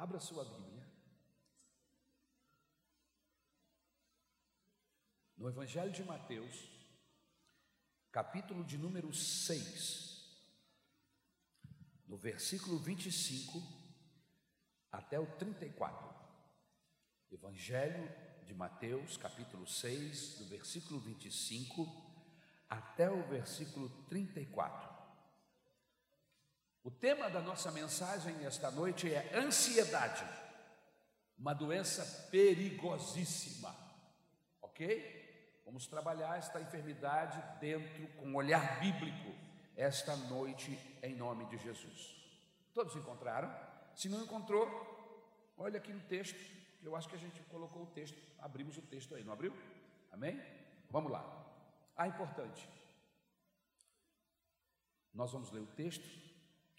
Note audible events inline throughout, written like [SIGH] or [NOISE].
Abra sua Bíblia. No Evangelho de Mateus, capítulo de número 6, no versículo 25 até o 34. Evangelho de Mateus, capítulo 6, do versículo 25 até o versículo 34. O tema da nossa mensagem esta noite é ansiedade, uma doença perigosíssima, ok? Vamos trabalhar esta enfermidade dentro, com um olhar bíblico, esta noite, em nome de Jesus. Todos encontraram? Se não encontrou, olha aqui no texto, eu acho que a gente colocou o texto, abrimos o texto aí, não abriu? Amém? Vamos lá. Ah, importante. Nós vamos ler o texto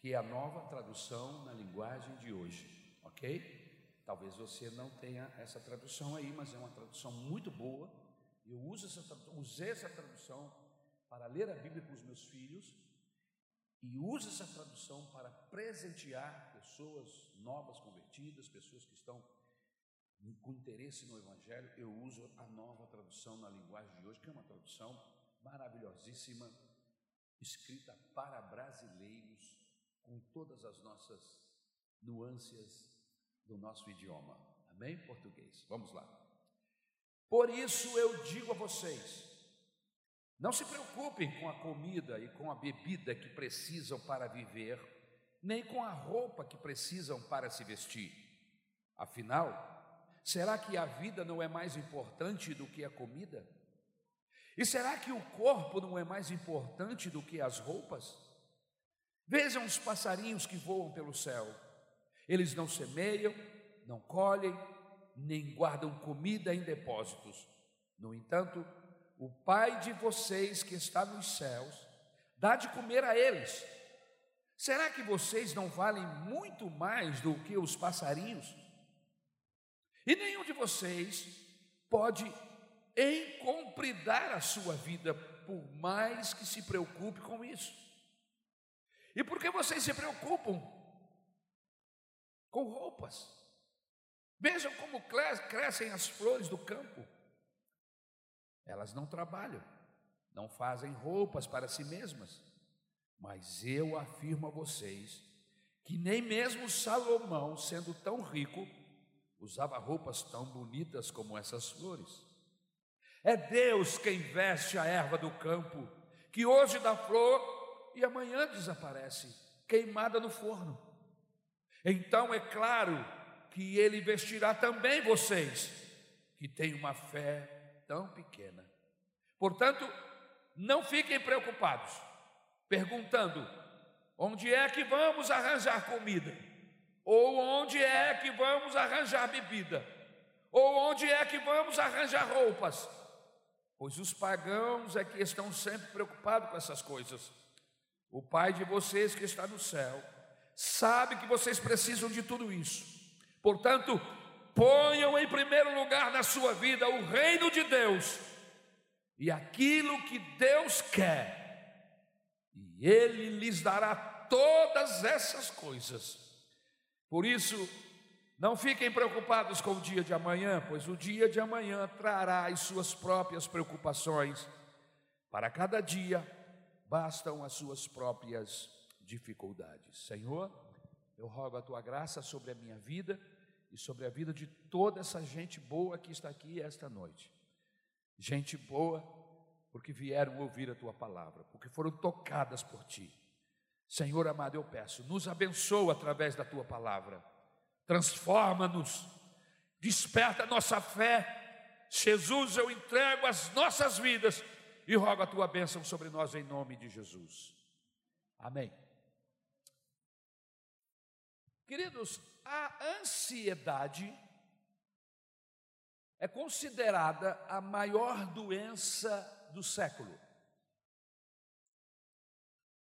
que é a nova tradução na linguagem de hoje, ok? Talvez você não tenha essa tradução aí, mas é uma tradução muito boa. Eu uso essa, usei essa tradução para ler a Bíblia com os meus filhos e uso essa tradução para presentear pessoas novas convertidas, pessoas que estão com interesse no Evangelho. Eu uso a nova tradução na linguagem de hoje, que é uma tradução maravilhosíssima, escrita para brasileiros com todas as nossas nuances do nosso idioma. Amém? Português. Vamos lá. Por isso eu digo a vocês: não se preocupem com a comida e com a bebida que precisam para viver, nem com a roupa que precisam para se vestir. Afinal, será que a vida não é mais importante do que a comida? E será que o corpo não é mais importante do que as roupas? Vejam os passarinhos que voam pelo céu. Eles não semeiam, não colhem, nem guardam comida em depósitos. No entanto, o Pai de vocês que está nos céus dá de comer a eles. Será que vocês não valem muito mais do que os passarinhos? E nenhum de vocês pode encompridar a sua vida, por mais que se preocupe com isso. E por que vocês se preocupam com roupas? Vejam como crescem as flores do campo. Elas não trabalham, não fazem roupas para si mesmas. Mas eu afirmo a vocês que nem mesmo Salomão, sendo tão rico, usava roupas tão bonitas como essas flores. É Deus quem veste a erva do campo, que hoje dá flor e amanhã desaparece, queimada no forno. Então é claro que ele vestirá também vocês, que têm uma fé tão pequena. Portanto, não fiquem preocupados, perguntando: onde é que vamos arranjar comida? Ou onde é que vamos arranjar bebida? Ou onde é que vamos arranjar roupas? Pois os pagãos é que estão sempre preocupados com essas coisas. O Pai de vocês que está no céu sabe que vocês precisam de tudo isso. Portanto, ponham em primeiro lugar na sua vida o reino de Deus e aquilo que Deus quer, e Ele lhes dará todas essas coisas. Por isso, não fiquem preocupados com o dia de amanhã, pois o dia de amanhã trará as suas próprias preocupações. Para cada dia, bastam as suas próprias dificuldades. Senhor, eu rogo a tua graça sobre a minha vida e sobre a vida de toda essa gente boa que está aqui esta noite. Gente boa, porque vieram ouvir a tua palavra, porque foram tocadas por ti. Senhor amado, eu peço, nos abençoa através da tua palavra, transforma-nos, desperta nossa fé. Jesus, eu entrego as nossas vidas e rogo a tua bênção sobre nós em nome de Jesus. Amém. Queridos, a ansiedade é considerada a maior doença do século.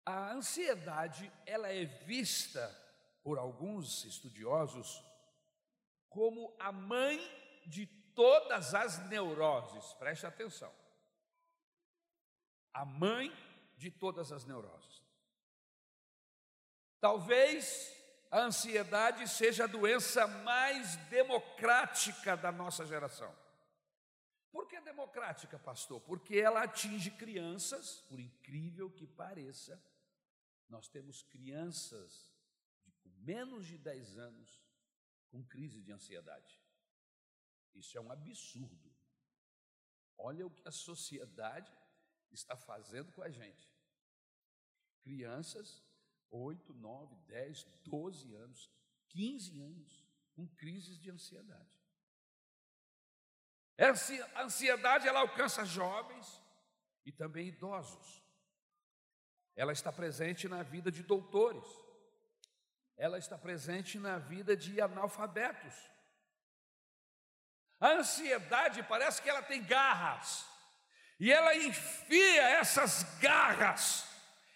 A ansiedade, ela é vista por alguns estudiosos como a mãe de todas as neuroses. Preste atenção a mãe de todas as neuroses. Talvez a ansiedade seja a doença mais democrática da nossa geração. Por que democrática, pastor? Porque ela atinge crianças, por incrível que pareça. Nós temos crianças de com menos de 10 anos com crise de ansiedade. Isso é um absurdo. Olha o que a sociedade está fazendo com a gente. Crianças 8, 9, 10, 12 anos, 15 anos, com crises de ansiedade. A ansiedade ela alcança jovens e também idosos. Ela está presente na vida de doutores. Ela está presente na vida de analfabetos. A ansiedade parece que ela tem garras. E ela enfia essas garras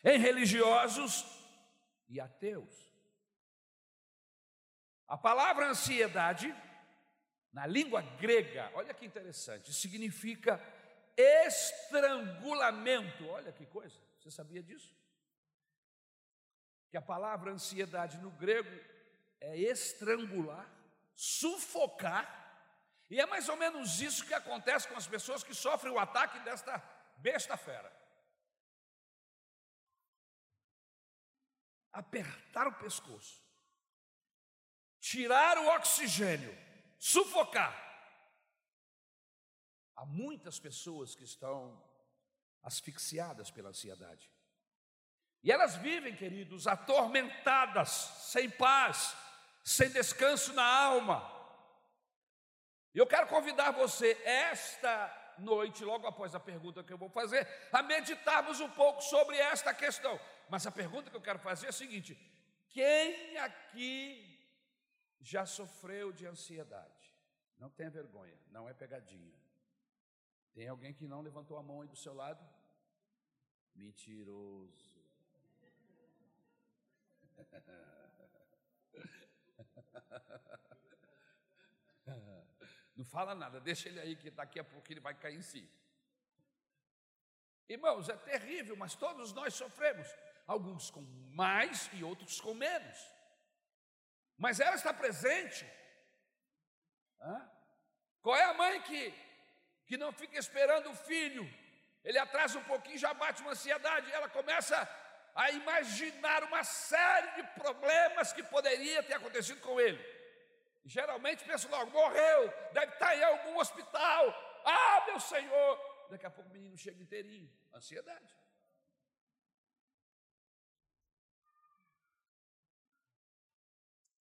em religiosos e ateus. A palavra ansiedade, na língua grega, olha que interessante, significa estrangulamento. Olha que coisa, você sabia disso? Que a palavra ansiedade no grego é estrangular, sufocar, e é mais ou menos isso que acontece com as pessoas que sofrem o ataque desta besta fera. apertar o pescoço, tirar o oxigênio, sufocar. Há muitas pessoas que estão asfixiadas pela ansiedade. E elas vivem, queridos, atormentadas, sem paz, sem descanso na alma. E eu quero convidar você, esta noite, logo após a pergunta que eu vou fazer, a meditarmos um pouco sobre esta questão. Mas a pergunta que eu quero fazer é a seguinte: quem aqui já sofreu de ansiedade? Não tenha vergonha, não é pegadinha. Tem alguém que não levantou a mão aí do seu lado? Mentiroso. [LAUGHS] Não fala nada, deixa ele aí que daqui a pouco ele vai cair em si. Irmãos, é terrível, mas todos nós sofremos alguns com mais e outros com menos. Mas ela está presente. Hã? Qual é a mãe que, que não fica esperando o filho? Ele atrasa um pouquinho, já bate uma ansiedade, ela começa a imaginar uma série de problemas que poderia ter acontecido com ele. Geralmente pensa logo, morreu, deve estar em algum hospital. Ah, meu Senhor! Daqui a pouco o menino chega inteirinho. Ansiedade.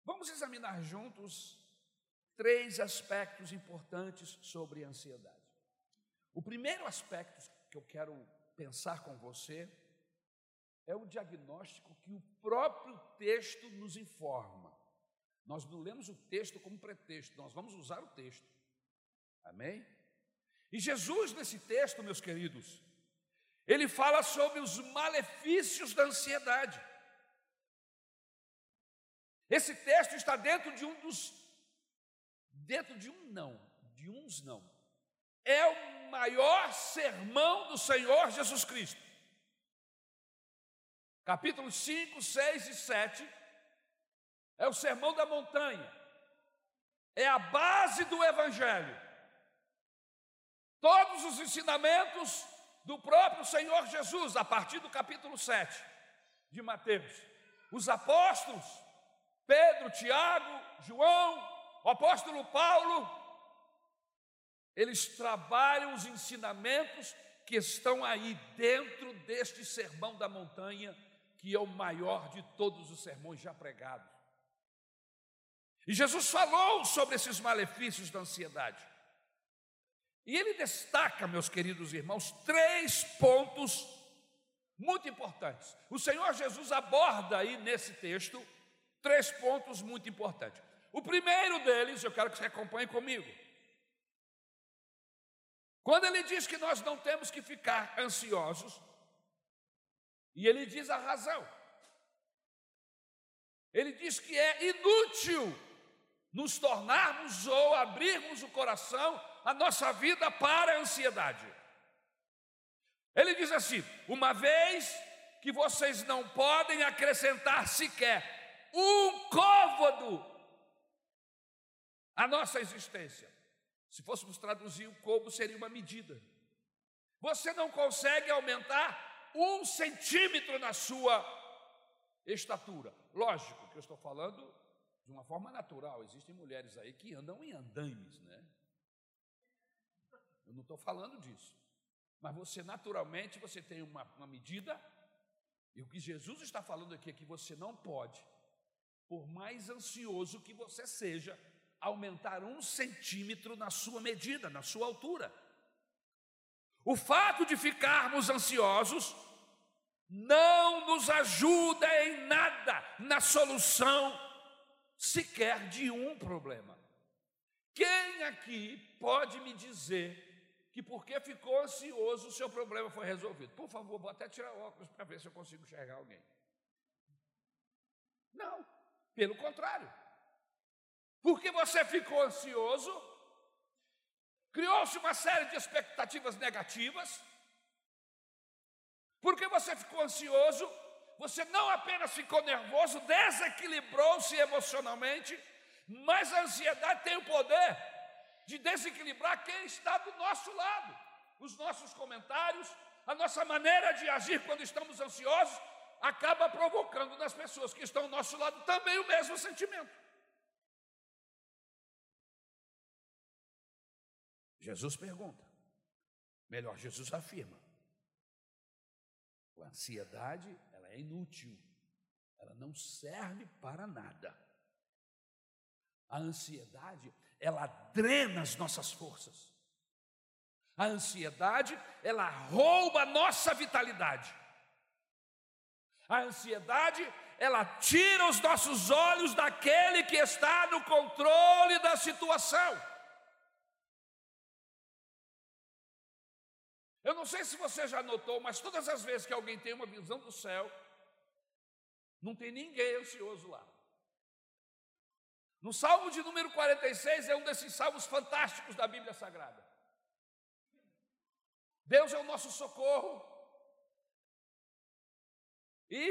Vamos examinar juntos três aspectos importantes sobre a ansiedade. O primeiro aspecto que eu quero pensar com você é o diagnóstico que o próprio texto nos informa. Nós não lemos o texto como pretexto, nós vamos usar o texto. Amém? E Jesus, nesse texto, meus queridos, ele fala sobre os malefícios da ansiedade. Esse texto está dentro de um dos, dentro de um não, de uns não. É o maior sermão do Senhor Jesus Cristo. Capítulos 5, 6 e 7 é o sermão da montanha, é a base do Evangelho. Todos os ensinamentos do próprio Senhor Jesus, a partir do capítulo 7 de Mateus. Os apóstolos Pedro, Tiago, João, o apóstolo Paulo, eles trabalham os ensinamentos que estão aí dentro deste sermão da montanha, que é o maior de todos os sermões já pregados. E Jesus falou sobre esses malefícios da ansiedade. E ele destaca, meus queridos irmãos, três pontos muito importantes. O Senhor Jesus aborda aí nesse texto três pontos muito importantes. O primeiro deles, eu quero que você acompanhe comigo. Quando ele diz que nós não temos que ficar ansiosos, e ele diz a razão. Ele diz que é inútil nos tornarmos ou abrirmos o coração, a nossa vida para a ansiedade. Ele diz assim: uma vez que vocês não podem acrescentar sequer um côvado a nossa existência. Se fôssemos traduzir o côvado, seria uma medida. Você não consegue aumentar um centímetro na sua estatura. Lógico que eu estou falando de uma forma natural. Existem mulheres aí que andam em andaimes, né? Eu não estou falando disso. Mas você, naturalmente, você tem uma, uma medida, e o que Jesus está falando aqui é que você não pode, por mais ansioso que você seja, aumentar um centímetro na sua medida, na sua altura. O fato de ficarmos ansiosos não nos ajuda em nada na solução sequer de um problema. Quem aqui pode me dizer que porque ficou ansioso o seu problema foi resolvido? Por favor, vou até tirar óculos para ver se eu consigo enxergar alguém. Não, pelo contrário. Porque você ficou ansioso, criou-se uma série de expectativas negativas, porque você ficou ansioso, você não apenas ficou nervoso, desequilibrou-se emocionalmente, mas a ansiedade tem o poder de desequilibrar quem está do nosso lado. Os nossos comentários, a nossa maneira de agir quando estamos ansiosos, acaba provocando nas pessoas que estão ao nosso lado também o mesmo sentimento. Jesus pergunta, melhor, Jesus afirma: a ansiedade, é inútil. Ela não serve para nada. A ansiedade, ela drena as nossas forças. A ansiedade, ela rouba a nossa vitalidade. A ansiedade, ela tira os nossos olhos daquele que está no controle da situação. Eu não sei se você já notou, mas todas as vezes que alguém tem uma visão do céu, não tem ninguém ansioso lá. No Salmo de número 46 é um desses salmos fantásticos da Bíblia Sagrada. Deus é o nosso socorro. E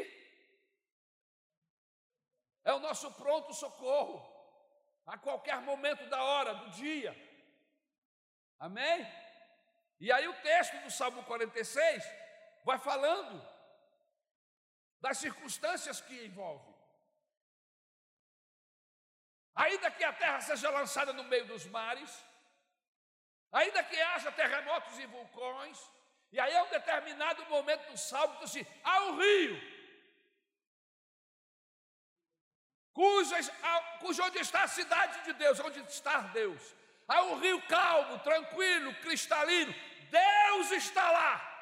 é o nosso pronto socorro a qualquer momento da hora, do dia. Amém? E aí o texto do Salmo 46 vai falando das circunstâncias que envolve. Ainda que a terra seja lançada no meio dos mares, ainda que haja terremotos e vulcões, e aí a um determinado momento do salmo diz assim: há um rio, cujo, cujo onde está a cidade de Deus, onde está Deus. Há um rio calmo, tranquilo, cristalino, Deus está lá.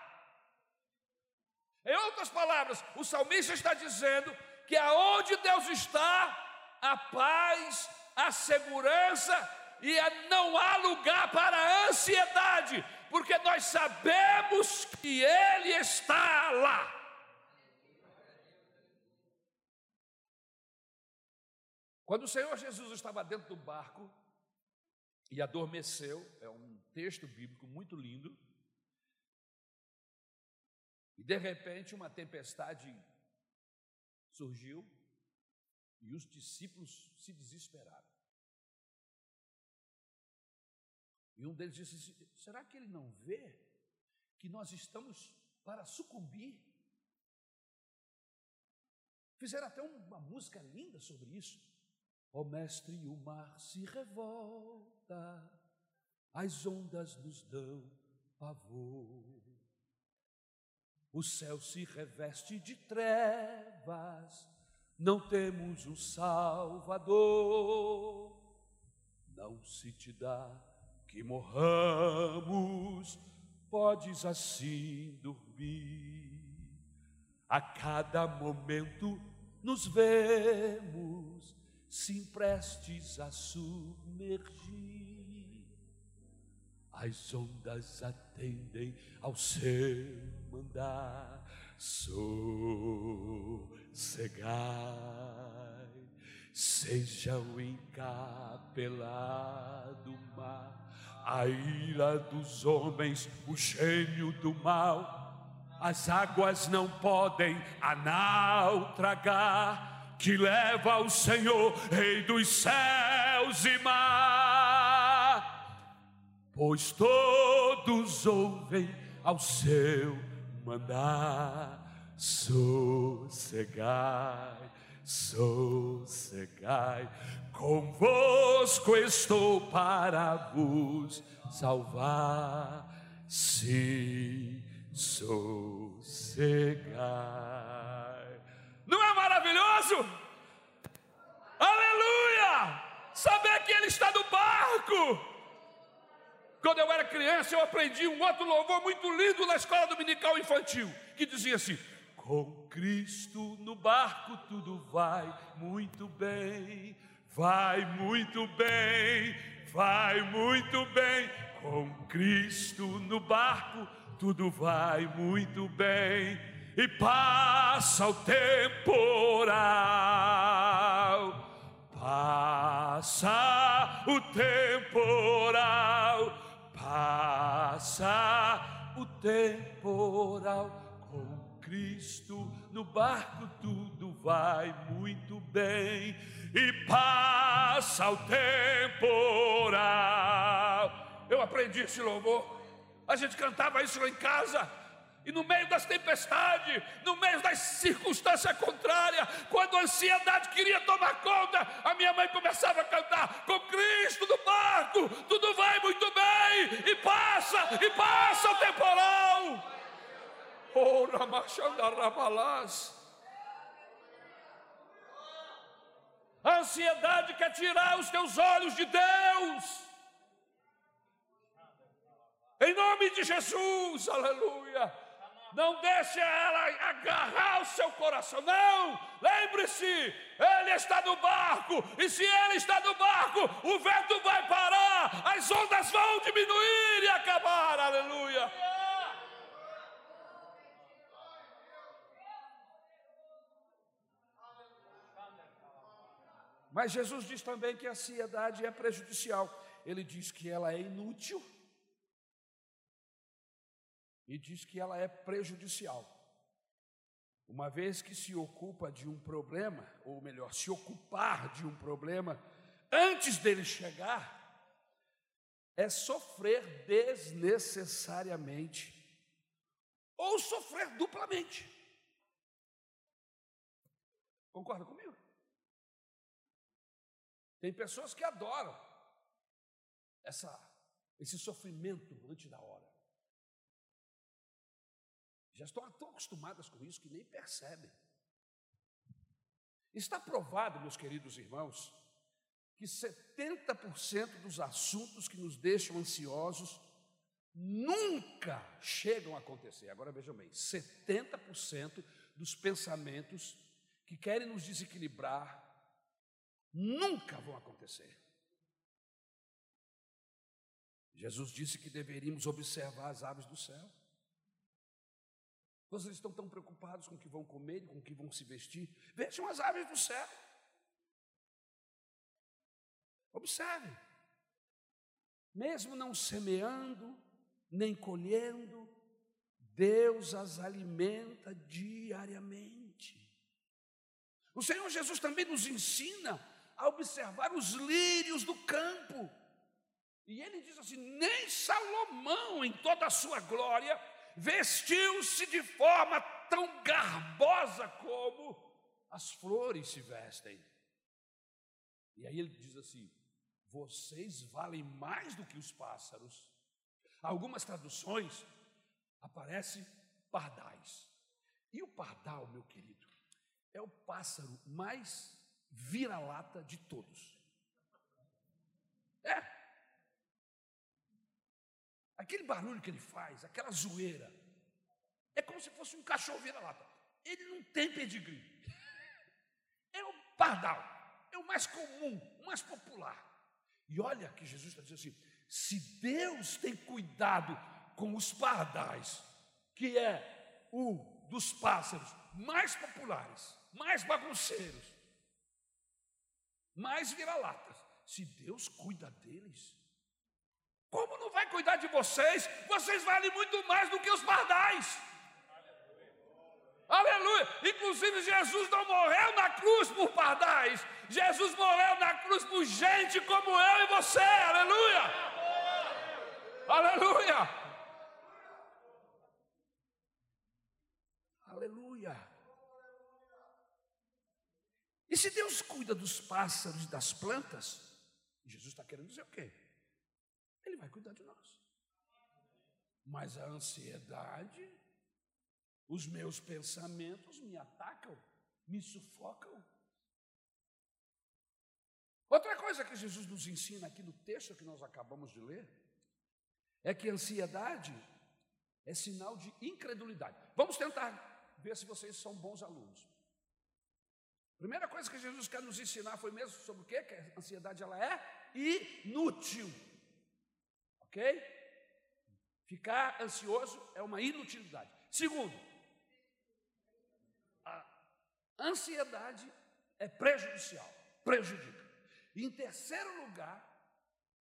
Em outras palavras, o salmista está dizendo que aonde Deus está, a paz, a segurança e não há lugar para ansiedade, porque nós sabemos que Ele está lá. Quando o Senhor Jesus estava dentro do barco e adormeceu, é um texto bíblico muito lindo. E de repente uma tempestade surgiu e os discípulos se desesperaram. E um deles disse: assim, Será que ele não vê que nós estamos para sucumbir? Fizeram até uma música linda sobre isso. Ó oh, mestre, o mar se revolta as ondas nos dão pavor. O céu se reveste de trevas, não temos um Salvador. Não se te dá que morramos, podes assim dormir. A cada momento nos vemos, se prestes a submergir as ondas atendem ao seu mandar. Sossegai, seja o encapelado mar, a ira dos homens, o gênio do mal. As águas não podem a nau tragar, que leva o Senhor, Rei dos céus e mar, pois todos ouvem ao seu mandar. Sossegai, sossegai, convosco estou para vos salvar. Sim, sossegai. Não é maravilhoso? Aleluia! Saber que Ele está no barco. Quando eu era criança, eu aprendi um outro louvor muito lindo na escola dominical infantil, que dizia assim: com Cristo no barco tudo vai muito bem, vai muito bem, vai muito bem. Com Cristo no barco tudo vai muito bem. E passa o temporal, passa o temporal, passa o temporal Cristo, no barco tudo vai muito bem e passa o temporal. Eu aprendi esse louvor, a gente cantava isso lá em casa. E no meio das tempestades, no meio das circunstâncias contrárias, quando a ansiedade queria tomar conta, a minha mãe começava a cantar: Com Cristo no barco, tudo vai muito bem, e passa, e passa o temporal. Oh, Rabalás. A ansiedade quer tirar os teus olhos de Deus. Em nome de Jesus, aleluia. Não deixe ela agarrar o seu coração, não. Lembre-se, Ele está no barco, e se Ele está no barco, o vento vai parar, as ondas vão diminuir e acabar, aleluia. Mas Jesus diz também que a ansiedade é prejudicial. Ele diz que ela é inútil e diz que ela é prejudicial. Uma vez que se ocupa de um problema, ou melhor, se ocupar de um problema antes dele chegar, é sofrer desnecessariamente ou sofrer duplamente. Concorda comigo? Tem pessoas que adoram essa, esse sofrimento antes da hora. Já estão tão acostumadas com isso que nem percebem. Está provado, meus queridos irmãos, que 70% dos assuntos que nos deixam ansiosos nunca chegam a acontecer. Agora vejam bem: 70% dos pensamentos que querem nos desequilibrar, nunca vão acontecer. Jesus disse que deveríamos observar as aves do céu. Vocês estão tão preocupados com o que vão comer, com o que vão se vestir. Vejam as aves do céu. Observe. Mesmo não semeando, nem colhendo, Deus as alimenta diariamente. O Senhor Jesus também nos ensina a observar os lírios do campo. E ele diz assim: nem Salomão, em toda a sua glória, vestiu-se de forma tão garbosa como as flores se vestem. E aí ele diz assim: vocês valem mais do que os pássaros. Algumas traduções aparece pardais. E o pardal, meu querido, é o pássaro mais vira-lata de todos. É. Aquele barulho que ele faz, aquela zoeira, é como se fosse um cachorro vira-lata. Ele não tem pedigree. [LAUGHS] É o pardal, é o mais comum, o mais popular. E olha que Jesus está dizendo assim: se Deus tem cuidado com os pardais, que é o dos pássaros mais populares, mais bagunceiros, mais vira-latas. Se Deus cuida deles, como não vai cuidar de vocês? Vocês valem muito mais do que os pardais. Aleluia! Inclusive, Jesus não morreu na cruz por pardais, Jesus morreu na cruz por gente como eu e você. Aleluia! Aleluia! Aleluia! E se Deus cuida dos pássaros e das plantas, Jesus está querendo dizer o quê? Vai cuidar de nós. Mas a ansiedade os meus pensamentos me atacam, me sufocam. Outra coisa que Jesus nos ensina aqui no texto que nós acabamos de ler é que ansiedade é sinal de incredulidade. Vamos tentar ver se vocês são bons alunos. Primeira coisa que Jesus quer nos ensinar foi mesmo sobre o quê? Que a ansiedade ela é inútil. OK? Ficar ansioso é uma inutilidade. Segundo, Ansiedade é prejudicial, prejudica. Em terceiro lugar,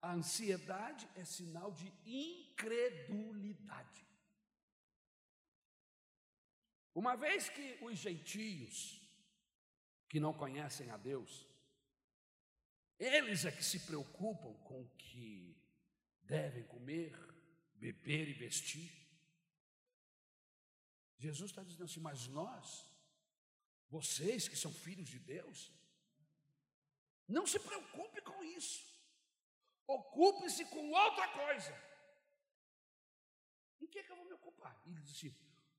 a ansiedade é sinal de incredulidade. Uma vez que os gentios, que não conhecem a Deus, eles é que se preocupam com o que devem comer, beber e vestir. Jesus está dizendo assim, mas nós vocês que são filhos de Deus, não se preocupe com isso. Ocupe-se com outra coisa. Em que, é que eu vou me ocupar? Ele disse: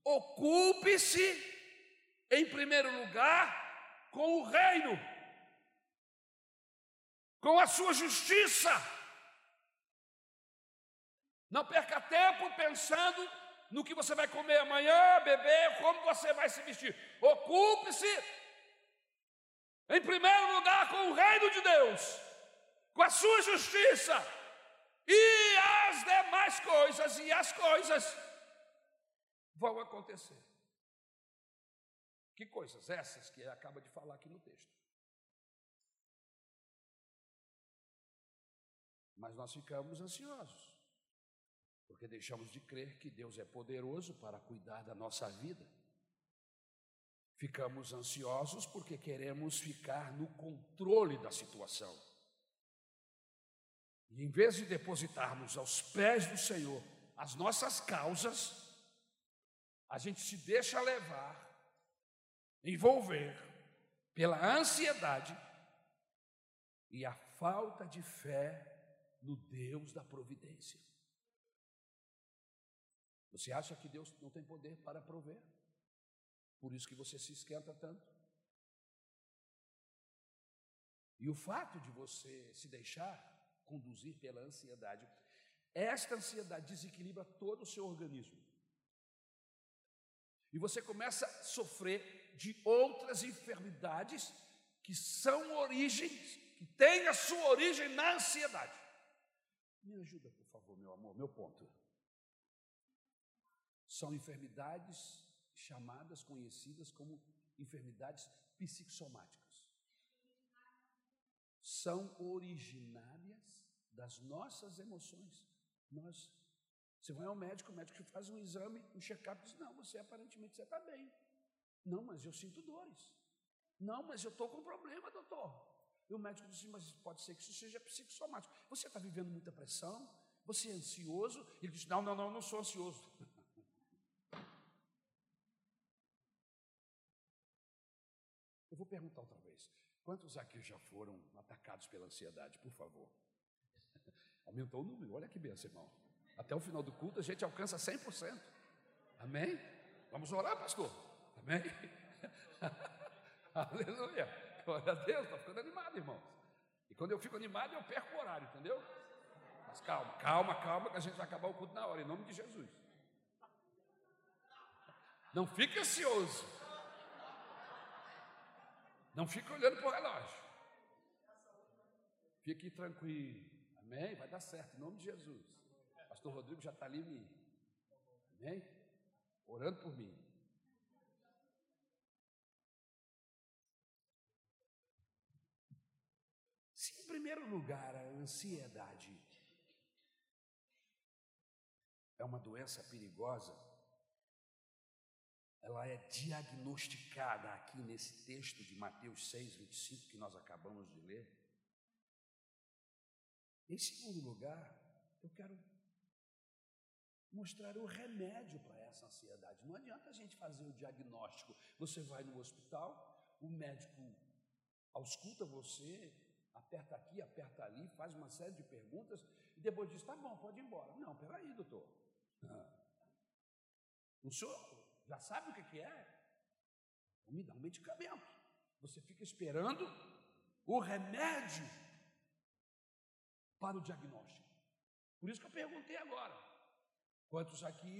ocupe-se, em primeiro lugar, com o reino, com a sua justiça. Não perca tempo pensando no que você vai comer amanhã, beber, como você vai se vestir. Ocupe-se, em primeiro lugar, com o reino de Deus, com a sua justiça, e as demais coisas, e as coisas vão acontecer. Que coisas? Essas que ele acaba de falar aqui no texto. Mas nós ficamos ansiosos porque deixamos de crer que Deus é poderoso para cuidar da nossa vida. Ficamos ansiosos porque queremos ficar no controle da situação. E em vez de depositarmos aos pés do Senhor as nossas causas, a gente se deixa levar, envolver pela ansiedade e a falta de fé no Deus da providência. Você acha que Deus não tem poder para prover? Por isso que você se esquenta tanto. E o fato de você se deixar conduzir pela ansiedade, esta ansiedade desequilibra todo o seu organismo. E você começa a sofrer de outras enfermidades que são origens, que têm a sua origem na ansiedade. Me ajuda, por favor, meu amor, meu ponto. São enfermidades chamadas, conhecidas como enfermidades psicossomáticas. São originárias das nossas emoções. Nós, você vai ao médico, o médico faz um exame, um check-up, diz: Não, você aparentemente está bem. Não, mas eu sinto dores. Não, mas eu estou com problema, doutor. E o médico diz: Mas pode ser que isso seja psicossomático. Você está vivendo muita pressão? Você é ansioso? Ele diz: Não, não, não, não sou ansioso. Eu vou perguntar outra vez. Quantos aqui já foram atacados pela ansiedade, por favor? [LAUGHS] Aumentou o número, olha que benção, irmão. Até o final do culto a gente alcança 100%. Amém? Vamos orar, pastor? Amém? [LAUGHS] Aleluia. Glória a Deus, está ficando animado, irmãos. E quando eu fico animado, eu perco o horário, entendeu? Mas calma, calma, calma, que a gente vai acabar o culto na hora, em nome de Jesus. Não fique ansioso. Não fique olhando para o relógio. Fique tranquilo. Amém? Vai dar certo, em nome de Jesus. Pastor Rodrigo já está ali me. Amém? Orando por mim. Se em primeiro lugar a ansiedade é uma doença perigosa, ela é diagnosticada aqui nesse texto de Mateus 6, 25, que nós acabamos de ler. Em segundo lugar, eu quero mostrar o remédio para essa ansiedade. Não adianta a gente fazer o diagnóstico. Você vai no hospital, o médico ausculta você, aperta aqui, aperta ali, faz uma série de perguntas e depois diz: tá bom, pode ir embora. Não, peraí, doutor. [LAUGHS] O senhor já sabe o que é? Vou me dar um medicamento. Você fica esperando o remédio para o diagnóstico. Por isso que eu perguntei agora: quantos aqui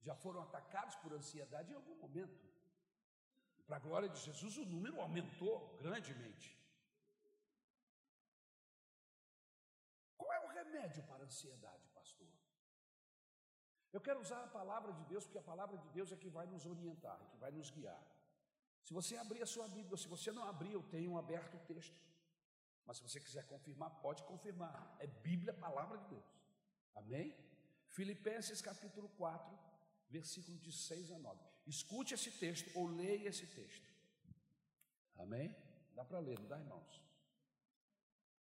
já foram atacados por ansiedade em algum momento? Para a glória de Jesus, o número aumentou grandemente. Qual é o remédio para a ansiedade? Eu quero usar a palavra de Deus, porque a palavra de Deus é que vai nos orientar, que vai nos guiar. Se você abrir a sua Bíblia, se você não abrir, eu tenho aberto o texto. Mas se você quiser confirmar, pode confirmar. É Bíblia, palavra de Deus. Amém? Filipenses capítulo 4, versículo de 6 a 9. Escute esse texto ou leia esse texto. Amém? Dá para ler, não dá, irmãos?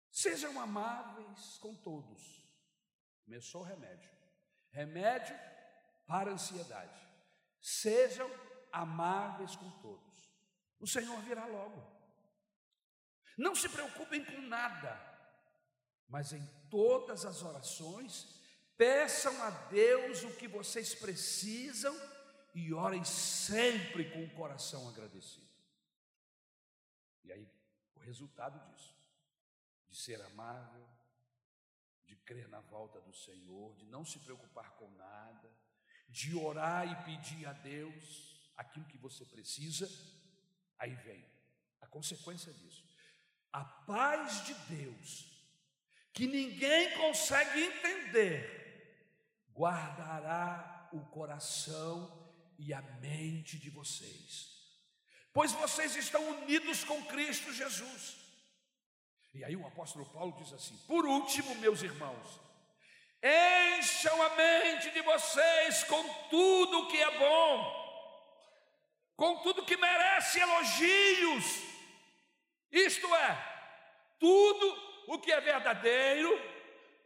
Sejam amáveis com todos. Começou o remédio. Remédio para a ansiedade. Sejam amáveis com todos. O Senhor virá logo. Não se preocupem com nada, mas em todas as orações, peçam a Deus o que vocês precisam e orem sempre com o coração agradecido. E aí, o resultado disso, de ser amável, de crer na volta do Senhor, de não se preocupar com nada, de orar e pedir a Deus aquilo que você precisa, aí vem a consequência disso. A paz de Deus, que ninguém consegue entender, guardará o coração e a mente de vocês, pois vocês estão unidos com Cristo Jesus. E aí o apóstolo Paulo diz assim: por último, meus irmãos, encham a mente de vocês com tudo que é bom, com tudo que merece elogios, isto é, tudo o que é verdadeiro,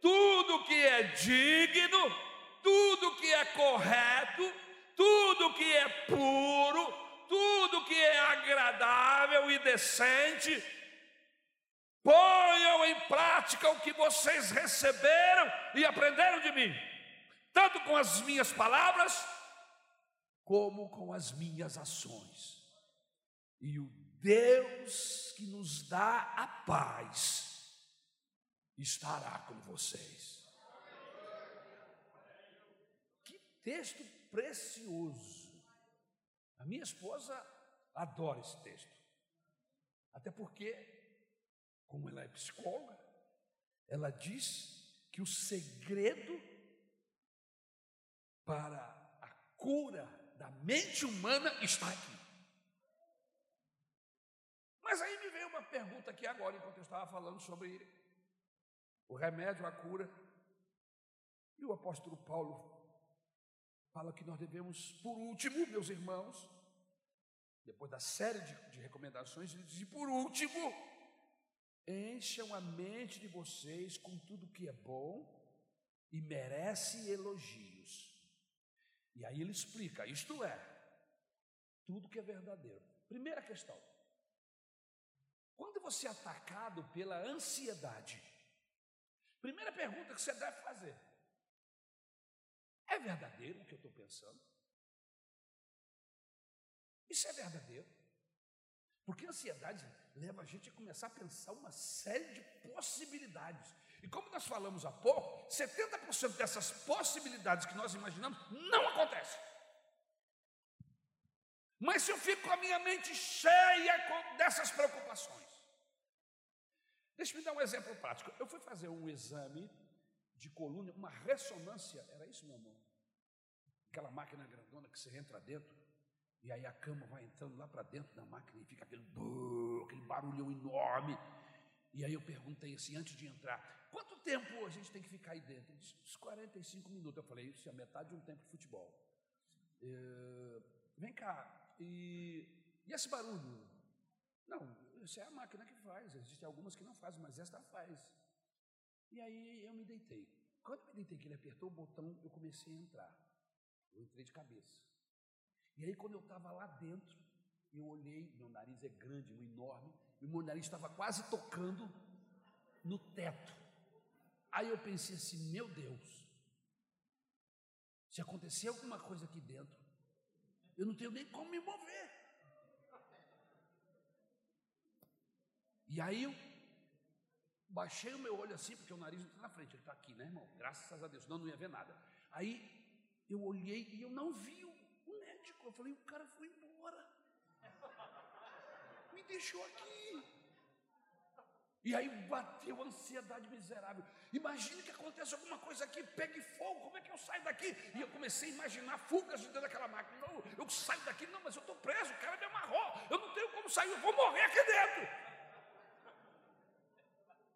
tudo que é digno, tudo que é correto, tudo que é puro, tudo que é agradável e decente, ponham em prática o que vocês receberam e aprenderam de mim, tanto com as minhas palavras, como com as minhas ações. E o Deus que nos dá a paz estará com vocês. Que texto precioso. A minha esposa adora esse texto. Até porque, como ela é psicóloga, ela diz que o segredo para a cura da mente humana está aqui. Mas aí me veio uma pergunta aqui agora, enquanto eu estava falando sobre o remédio, a cura. E o apóstolo Paulo fala que nós devemos, por último, meus irmãos, depois da série de, de recomendações, ele diz: e por último, encham a mente de vocês com tudo que é bom e merece elogios. E aí ele explica: isto é, tudo que é verdadeiro. Primeira questão: quando você é atacado pela ansiedade, primeira pergunta que você deve fazer: é verdadeiro o que eu estou pensando? Isso é verdadeiro. Porque a ansiedade leva a gente a começar a pensar uma série de possibilidades. E como nós falamos há pouco, 70% dessas possibilidades que nós imaginamos não acontecem. Mas se eu fico com a minha mente cheia dessas preocupações. Deixa-me dar um exemplo prático. Eu fui fazer um exame de coluna, uma ressonância, era isso, meu amor? Aquela máquina grandona que você entra dentro, e aí a cama vai entrando lá para dentro da máquina e fica aquele, aquele barulhão enorme. E aí eu perguntei assim, antes de entrar, quanto tempo a gente tem que ficar aí dentro? Ele disse, uns 45 minutos. Eu falei, isso é metade de um tempo de futebol. É, vem cá, e, e esse barulho? Não, isso é a máquina que faz. Existem algumas que não fazem, mas esta faz. E aí eu me deitei. Quando eu me deitei, que ele apertou o botão, eu comecei a entrar. Eu entrei de cabeça. E aí, quando eu estava lá dentro, eu olhei, meu nariz é grande, um enorme, e meu nariz estava quase tocando no teto. Aí eu pensei assim: meu Deus, se acontecer alguma coisa aqui dentro, eu não tenho nem como me mover. E aí eu baixei o meu olho assim, porque o nariz não está na frente, ele está aqui, né, irmão? Graças a Deus, senão não ia ver nada. Aí eu olhei e eu não vi médico. Eu falei, o cara foi embora. Me deixou aqui. E aí bateu ansiedade miserável. Imagine que acontece alguma coisa aqui, pegue fogo, como é que eu saio daqui? E eu comecei a imaginar fugas dentro daquela máquina. Não, eu saio daqui, não, mas eu estou preso, o cara me amarrou, eu não tenho como sair, eu vou morrer aqui dentro.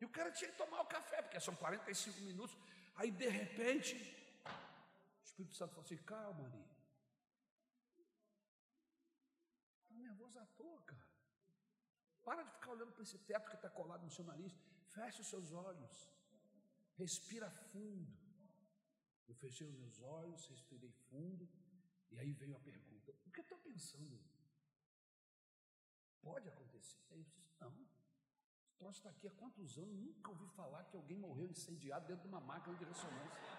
E o cara tinha que tomar o café, porque são 45 minutos. Aí, de repente, o Espírito Santo falou assim: calma, Ari. Está nervoso à toa, cara. Para de ficar olhando para esse teto que está colado no seu nariz. Feche os seus olhos. Respira fundo. Eu fechei os meus olhos, respirei fundo. E aí veio a pergunta: o que eu estou pensando? Pode acontecer? Eu disse: não troço está aqui há quantos anos? Nunca ouvi falar que alguém morreu incendiado dentro de uma máquina de ressonância.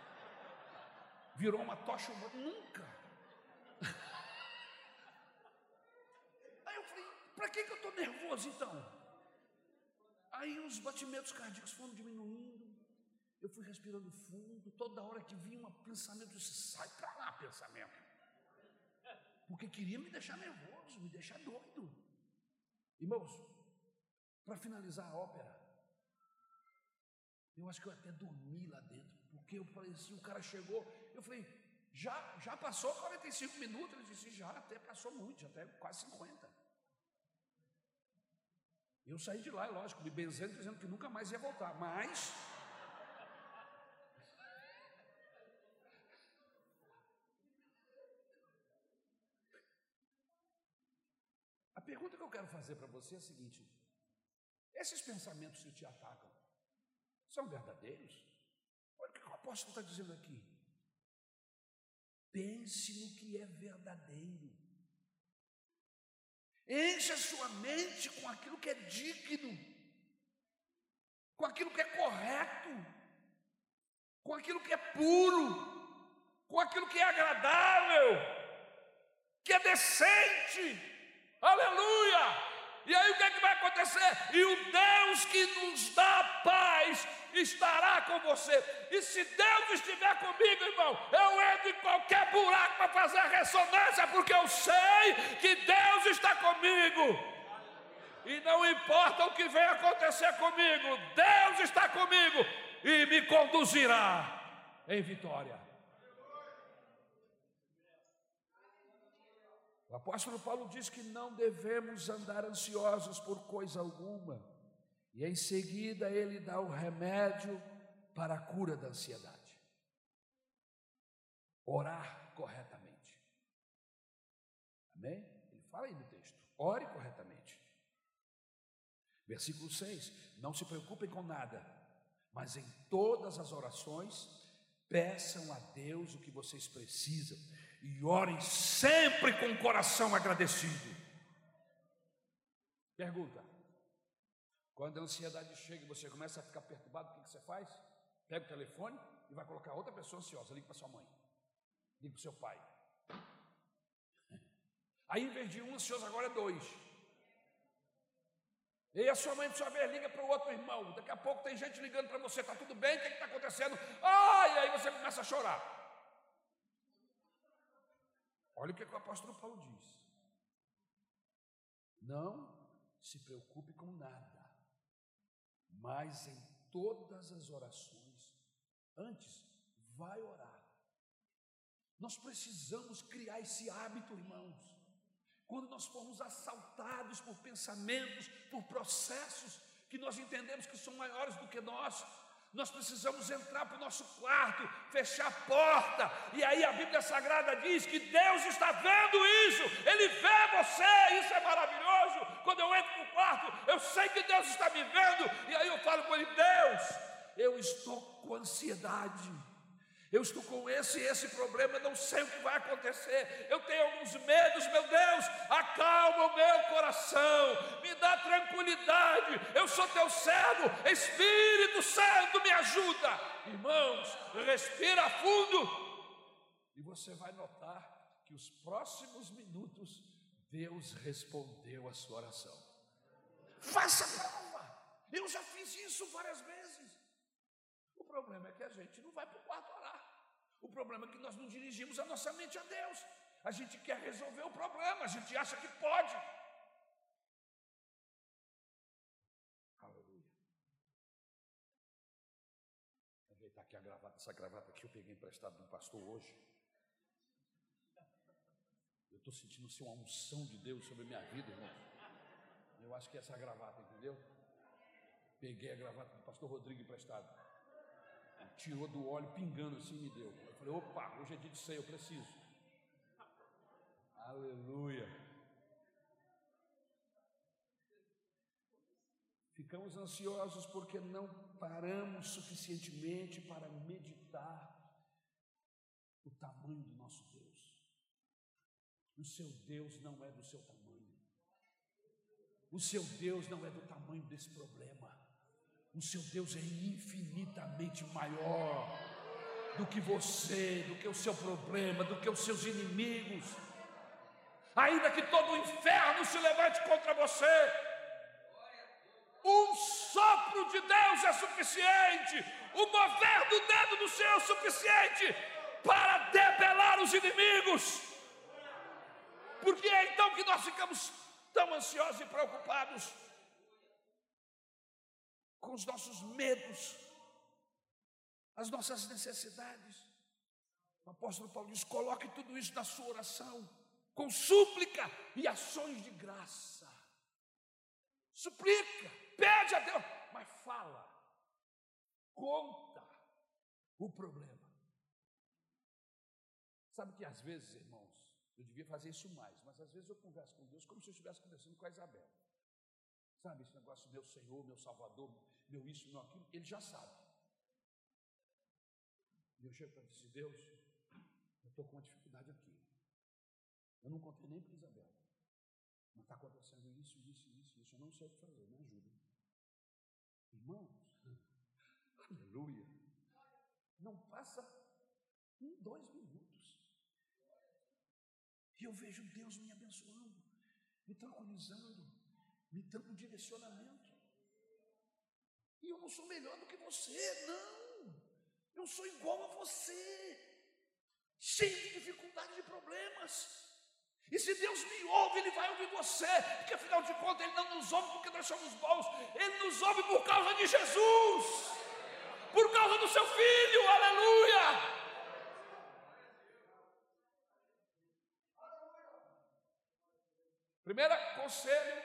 Virou uma tocha humana. Nunca. [LAUGHS] Aí eu falei, para que, que eu estou nervoso então? Aí os batimentos cardíacos foram diminuindo. Eu fui respirando fundo. Toda hora que vinha um pensamento, eu disse, sai para lá, pensamento. Porque queria me deixar nervoso, me deixar doido. Irmãos, para finalizar a ópera, eu acho que eu até dormi lá dentro, porque eu falei assim, o cara chegou, eu falei, já, já passou 45 minutos? Ele disse, já, até passou muito, já até quase 50. Eu saí de lá, é lógico, me benzendo, dizendo que nunca mais ia voltar, mas. A pergunta que eu quero fazer para você é a seguinte: esses pensamentos que te atacam são verdadeiros? Olha o que o apóstolo está dizendo aqui. Pense no que é verdadeiro. Enche a sua mente com aquilo que é digno, com aquilo que é correto, com aquilo que é puro, com aquilo que é agradável, que é decente. Aleluia! E aí o que, é que vai acontecer? E o Deus que nos dá paz estará com você. E se Deus estiver comigo, irmão, eu entro em qualquer buraco para fazer a ressonância, porque eu sei que Deus está comigo. E não importa o que venha acontecer comigo, Deus está comigo e me conduzirá em vitória. O apóstolo Paulo diz que não devemos andar ansiosos por coisa alguma, e em seguida ele dá o remédio para a cura da ansiedade. Orar corretamente. Amém? Ele fala aí no texto: ore corretamente. Versículo 6: Não se preocupem com nada, mas em todas as orações peçam a Deus o que vocês precisam e orem sempre com o coração agradecido. Pergunta: quando a ansiedade chega e você começa a ficar perturbado, o que você faz? Pega o telefone e vai colocar outra pessoa ansiosa. Liga para sua mãe, liga para seu pai. [LAUGHS] Aí, em vez de um ansioso, agora é dois. E a sua mãe, por sua vez, liga para o outro irmão. Daqui a pouco tem gente ligando para você: está tudo bem? O que está acontecendo? Ah, e aí você começa a chorar. Olha o que, é que o apóstolo Paulo diz. Não se preocupe com nada, mas em todas as orações, antes, vai orar. Nós precisamos criar esse hábito, irmãos. Quando nós formos assaltados por pensamentos, por processos que nós entendemos que são maiores do que nós, Nós precisamos entrar para o nosso quarto, fechar a porta, e aí a Bíblia Sagrada diz que Deus está vendo isso, Ele vê você, isso é maravilhoso. Quando eu entro no quarto, eu sei que Deus está me vendo, e aí eu falo com Ele: Deus, eu estou com ansiedade. Eu estou com esse e esse problema, não sei o que vai acontecer. Eu tenho alguns medos, meu Deus, acalma o meu coração, me dá tranquilidade. Eu sou teu servo, Espírito Santo, me ajuda. Irmãos, respira fundo e você vai notar que os próximos minutos Deus respondeu a sua oração. Faça prova. Eu já fiz isso várias vezes. O problema é que a gente não vai para o quarto orar. O problema é que nós não dirigimos a nossa mente a Deus. A gente quer resolver o problema, a gente acha que pode. Aleluia. Vou ajeitar aqui a gravata, essa gravata que eu peguei emprestado do pastor hoje. Eu estou sentindo assim, uma unção de Deus sobre a minha vida, irmão. Eu acho que é essa gravata, entendeu? Peguei a gravata do pastor Rodrigo emprestado tirou do óleo pingando assim me deu. Eu falei, opa, hoje é dia de ceia, eu preciso. Aleluia. Ficamos ansiosos porque não paramos suficientemente para meditar o tamanho do nosso Deus. O seu Deus não é do seu tamanho. O seu Deus não é do tamanho desse problema. O seu Deus é infinitamente maior do que você, do que o seu problema, do que os seus inimigos. Ainda que todo o inferno se levante contra você, um sopro de Deus é suficiente, o mover do dedo do Senhor é suficiente para debelar os inimigos. Porque é então que nós ficamos tão ansiosos e preocupados com os nossos medos, as nossas necessidades. O apóstolo Paulo diz: coloque tudo isso na sua oração, com súplica e ações de graça. Suplica, pede a Deus, mas fala, conta o problema. Sabe que às vezes, irmãos, eu devia fazer isso mais, mas às vezes eu converso com Deus como se eu estivesse conversando com a Isabel. Sabe esse negócio, meu Senhor, meu Salvador, meu isso, meu aquilo, ele já sabe. E eu chego para dizer, Deus, eu estou com uma dificuldade aqui. Eu não contei nem para Isabel. Mas está acontecendo isso, isso, isso, isso. Eu não sei o que fazer, me ajuda. Irmãos, aleluia. Não passa um, dois minutos. E eu vejo Deus me abençoando, me tranquilizando, me dando direcionamento. E eu não sou melhor do que você, não. Eu sou igual a você, cheio de dificuldades e problemas. E se Deus me ouve, Ele vai ouvir você, porque afinal de contas Ele não nos ouve porque nós somos bons, Ele nos ouve por causa de Jesus, por causa do seu Filho, aleluia. Primeiro conselho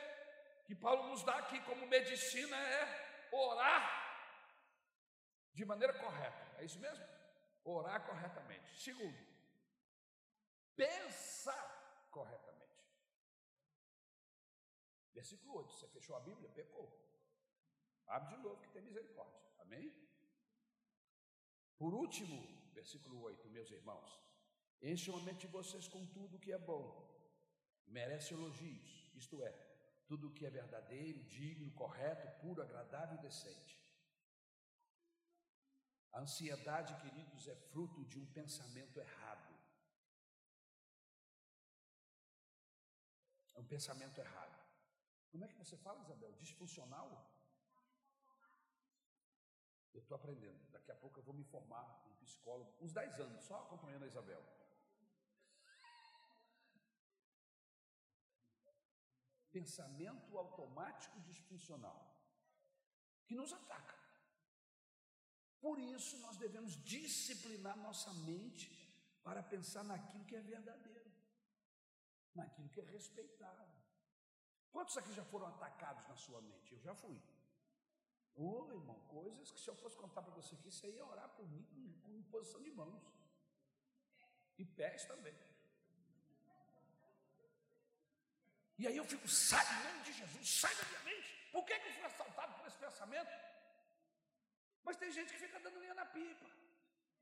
que Paulo nos dá aqui como medicina é orar de maneira correta. É isso mesmo? Orar corretamente. Segundo, pensar corretamente. Versículo 8. Você fechou a Bíblia? Pecou. Abre de novo que tem misericórdia. Amém? Por último, versículo 8, meus irmãos. Encham a mente de vocês com tudo que é bom. Merece elogios, isto é, tudo o que é verdadeiro, digno, correto, puro, agradável e decente. A ansiedade, queridos, é fruto de um pensamento errado. Um pensamento errado. Como é que você fala, Isabel? Disfuncional? Eu estou aprendendo. Daqui a pouco eu vou me formar em psicólogo, uns 10 anos, só acompanhando a Isabel. pensamento automático disfuncional que nos ataca. Por isso, nós devemos disciplinar nossa mente para pensar naquilo que é verdadeiro, naquilo que é respeitável. Quantos aqui já foram atacados na sua mente? Eu já fui. Ô oh, irmão, coisas que se eu fosse contar para você aqui, você ia orar por mim com, com posição de mãos. E pés também. E aí eu fico, sai em nome de Jesus, sai da minha mente. Por que, que eu fui assaltado por esse pensamento? Mas tem gente que fica dando linha na pipa.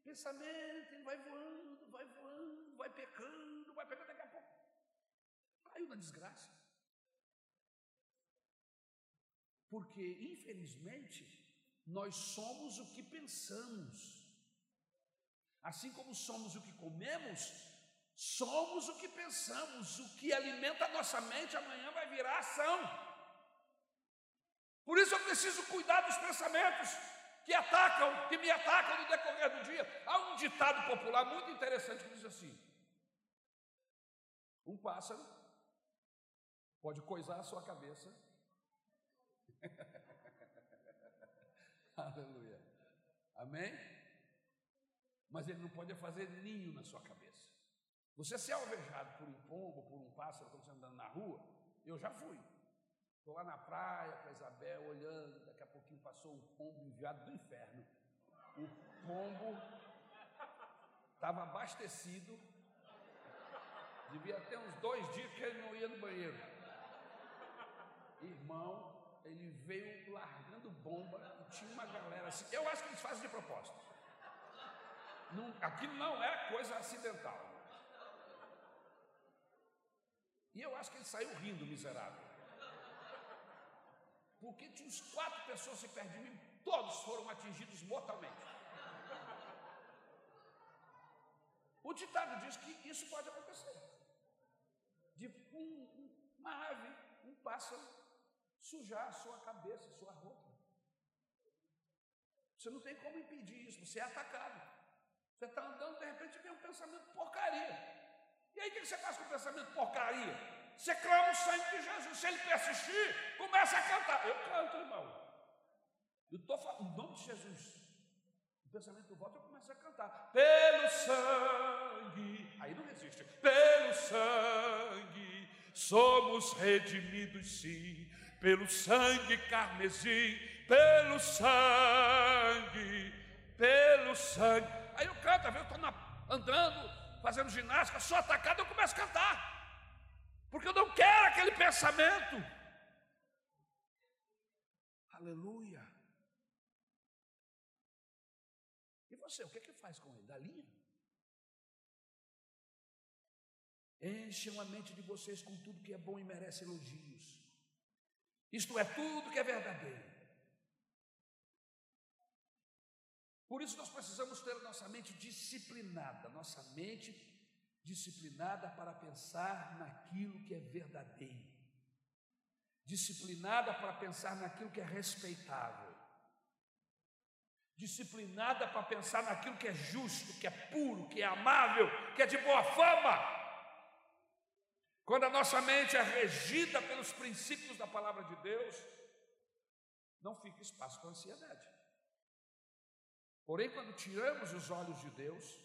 Pensamento, ele vai voando, vai voando, vai pecando, vai pecando, daqui a pouco caiu na desgraça. Porque, infelizmente, nós somos o que pensamos. Assim como somos o que comemos, somos o que pensamos. O que alimenta a nossa mente amanhã vai virar ação. Por isso eu preciso cuidar dos pensamentos que atacam, que me atacam no decorrer do dia. Há um ditado popular muito interessante que diz assim: um pássaro pode coisar a sua cabeça [LAUGHS] Aleluia. Amém? Mas ele não pode fazer ninho na sua cabeça. Você ser alvejado por um pombo, por um pássaro, quando você andando na rua, eu já fui. Estou lá na praia com a Isabel, olhando, daqui a pouquinho passou um pombo enviado do inferno. O pombo estava abastecido, devia ter uns dois dias que ele não ia no banheiro. Irmão, ele veio largando bomba e tinha uma galera assim. Eu acho que eles fazem de propósito. Não, aquilo não é coisa acidental. E eu acho que ele saiu rindo, miserável. Porque tinha uns quatro pessoas se de mim, todos foram atingidos mortalmente. O ditado diz que isso pode acontecer. De um, uma ave, um pássaro, sujar sua cabeça, sua roupa. Você não tem como impedir isso, você é atacado. Você está andando, de repente vem um pensamento porcaria. E aí o que você faz com o pensamento porcaria? Você clama o sangue de Jesus. Se ele persistir, começa a cantar. Eu canto, irmão. Eu estou falando, em nome de Jesus. O pensamento volta, eu começo a cantar. Pelo sangue. Aí não resiste. Pelo sangue somos redimidos, sim pelo sangue carmesim, pelo sangue, pelo sangue. Aí eu canto, eu estou andando, fazendo ginástica, sou atacado, eu começo a cantar, porque eu não quero aquele pensamento. Aleluia. E você, o que é que faz com ele? Da linha? Enchem a mente de vocês com tudo que é bom e merece elogios. Isto é tudo que é verdadeiro. Por isso nós precisamos ter nossa mente disciplinada, nossa mente disciplinada para pensar naquilo que é verdadeiro, disciplinada para pensar naquilo que é respeitável, disciplinada para pensar naquilo que é justo, que é puro, que é amável, que é de boa fama. Quando a nossa mente é regida pelos princípios da palavra de Deus, não fica espaço para ansiedade. Porém, quando tiramos os olhos de Deus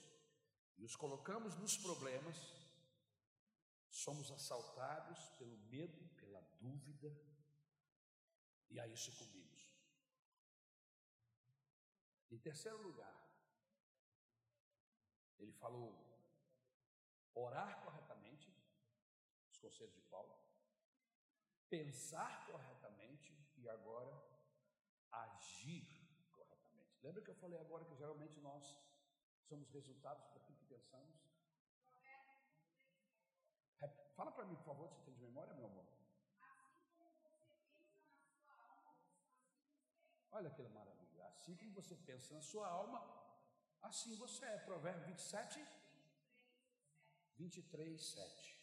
e os colocamos nos problemas, somos assaltados pelo medo, pela dúvida, e aí sucumbimos. Em terceiro lugar, ele falou: orar corretamente os conselhos de Paulo, pensar corretamente e agora agir corretamente. Lembra que eu falei agora que geralmente nós somos resultados daquilo que pensamos? Fala para mim, por favor, se tem de memória, meu amor. Olha que maravilha. Assim como você pensa na sua alma, assim você é. Provérbio 27, 23, 7.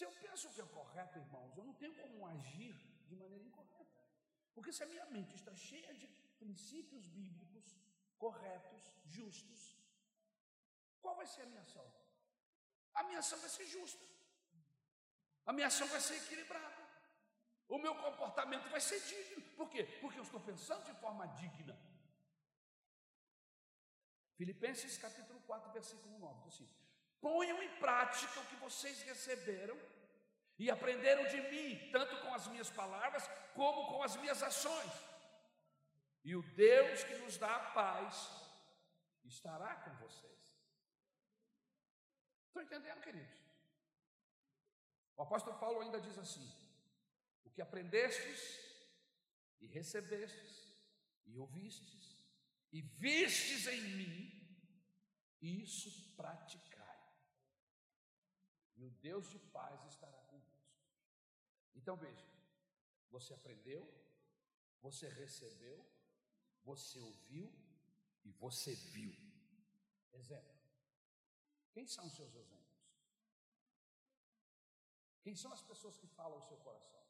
Se eu penso que é correto, irmãos, eu não tenho como agir de maneira incorreta. Porque se a minha mente está cheia de princípios bíblicos corretos, justos, qual vai ser a minha ação? A minha ação vai ser justa. A minha ação vai ser equilibrada. O meu comportamento vai ser digno. Por quê? Porque eu estou pensando de forma digna. Filipenses capítulo 4, versículo 9, diz assim: ponham em prática o que vocês receberam e aprenderam de mim, tanto com as minhas palavras como com as minhas ações. E o Deus que nos dá a paz estará com vocês. Estão entendendo, queridos? O apóstolo Paulo ainda diz assim: O que aprendestes e recebestes e ouvistes e vistes em mim, isso praticai. E o Deus de paz estará convosco. Então veja, você aprendeu, você recebeu, você ouviu e você viu. Exemplo. Quem são os seus exemplos? Quem são as pessoas que falam o seu coração?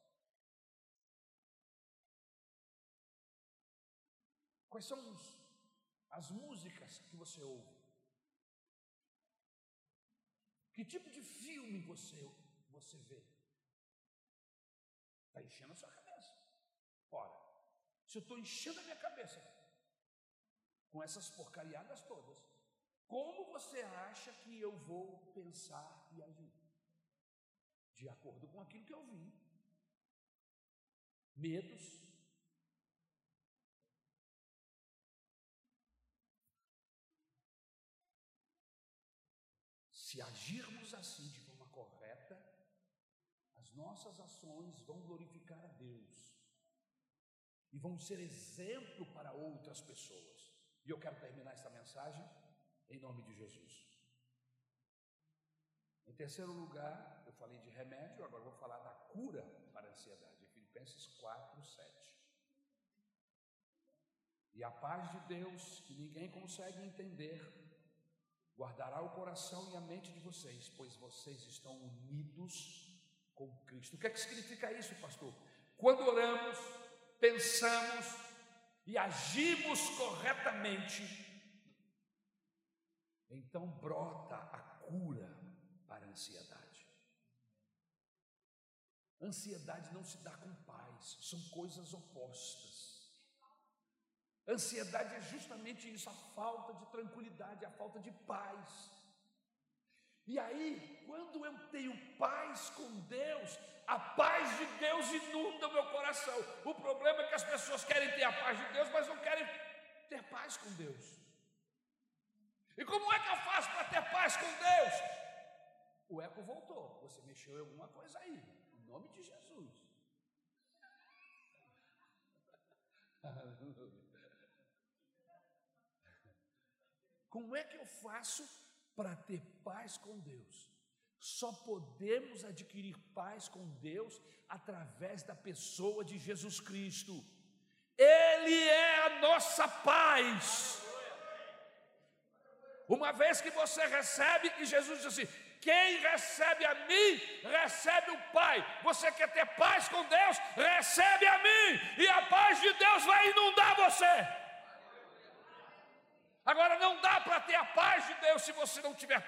Quais são os, as músicas que você ouve? Que tipo de filme você, você vê? Está enchendo a sua cabeça. Ora, se eu estou enchendo a minha cabeça com essas porcariadas todas, como você acha que eu vou pensar e agir? De acordo com aquilo que eu vi. Medos, Se agirmos assim de forma correta, as nossas ações vão glorificar a Deus e vão ser exemplo para outras pessoas. E eu quero terminar esta mensagem em nome de Jesus. Em terceiro lugar, eu falei de remédio, agora vou falar da cura para a ansiedade. Filipenses 4, 7. E a paz de Deus, que ninguém consegue entender, guardará o coração e a mente de vocês, pois vocês estão unidos com Cristo. O que é que significa isso, pastor? Quando oramos, pensamos e agimos corretamente, então brota a cura para a ansiedade. Ansiedade não se dá com paz, são coisas opostas. Ansiedade é justamente isso, a falta de tranquilidade, a falta de paz. E aí, quando eu tenho paz com Deus, a paz de Deus inunda o meu coração. O problema é que as pessoas querem ter a paz de Deus, mas não querem ter paz com Deus. E como é que eu faço para ter paz com Deus? O eco voltou. Você mexeu em alguma coisa aí, em nome de Jesus. Como é que eu faço para ter paz com Deus? Só podemos adquirir paz com Deus através da pessoa de Jesus Cristo. Ele é a nossa paz. Uma vez que você recebe, e Jesus diz assim: quem recebe a mim, recebe o Pai. Você quer ter paz com Deus? Recebe a mim, e a paz de Deus vai inundar você. Agora não dá para ter a paz de Deus se você não tiver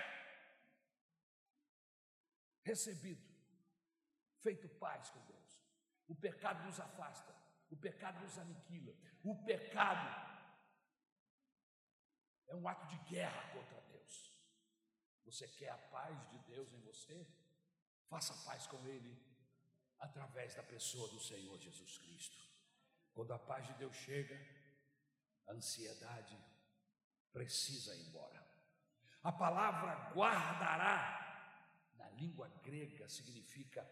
recebido, feito paz com Deus. O pecado nos afasta, o pecado nos aniquila, o pecado é um ato de guerra contra Deus. Você quer a paz de Deus em você? Faça paz com Ele através da pessoa do Senhor Jesus Cristo. Quando a paz de Deus chega, a ansiedade precisa ir embora. A palavra guardará, na língua grega, significa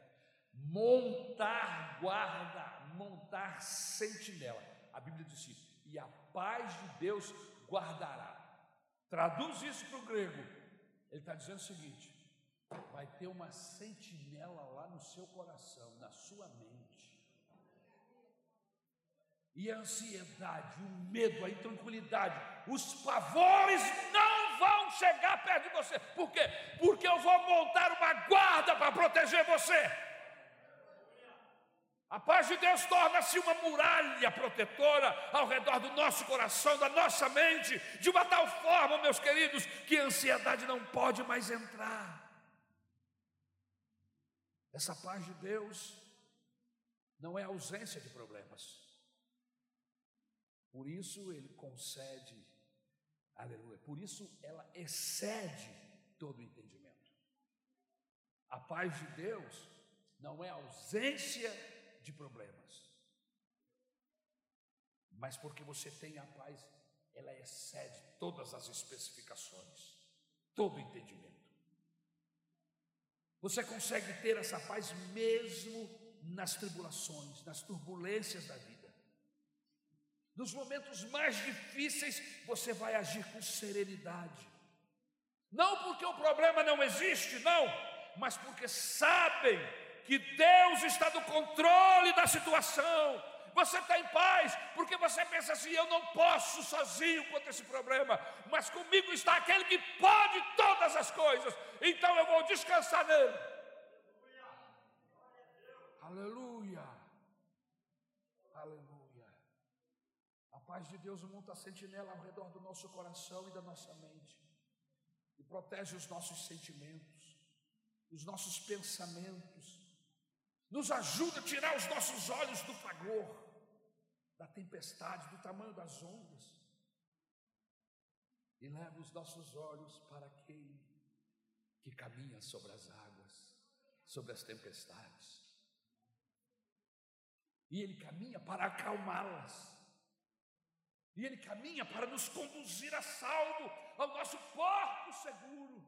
montar guarda, montar sentinela. A Bíblia diz assim: e a paz de Deus guardará. Traduz isso para o grego. Ele está dizendo o seguinte: vai ter uma sentinela lá no seu coração, na sua mente e a ansiedade, o medo, a intranquilidade, os pavores não vão chegar perto de você. Por quê? Porque eu vou montar uma guarda para proteger você. A paz de Deus torna-se uma muralha protetora ao redor do nosso coração, da nossa mente, de uma tal forma, meus queridos, que a ansiedade não pode mais entrar. Essa paz de Deus não é ausência de problemas. Por isso ele concede, aleluia, por isso ela excede todo o entendimento. A paz de Deus não é ausência de problemas, mas porque você tem a paz, ela excede todas as especificações, todo entendimento. Você consegue ter essa paz mesmo nas tribulações, nas turbulências da vida. Nos momentos mais difíceis, você vai agir com serenidade. Não porque o problema não existe, não, mas porque sabem que Deus está no controle da situação. Você está em paz, porque você pensa assim: eu não posso sozinho contra esse problema, mas comigo está aquele que pode todas as coisas, então eu vou descansar nele. Aleluia. A paz de Deus monta sentinela ao redor do nosso coração e da nossa mente, e protege os nossos sentimentos, os nossos pensamentos, nos ajuda a tirar os nossos olhos do fragor, da tempestade, do tamanho das ondas, e leva os nossos olhos para aquele que caminha sobre as águas, sobre as tempestades. E ele caminha para acalmá-las. E ele caminha para nos conduzir a salvo ao nosso porto seguro.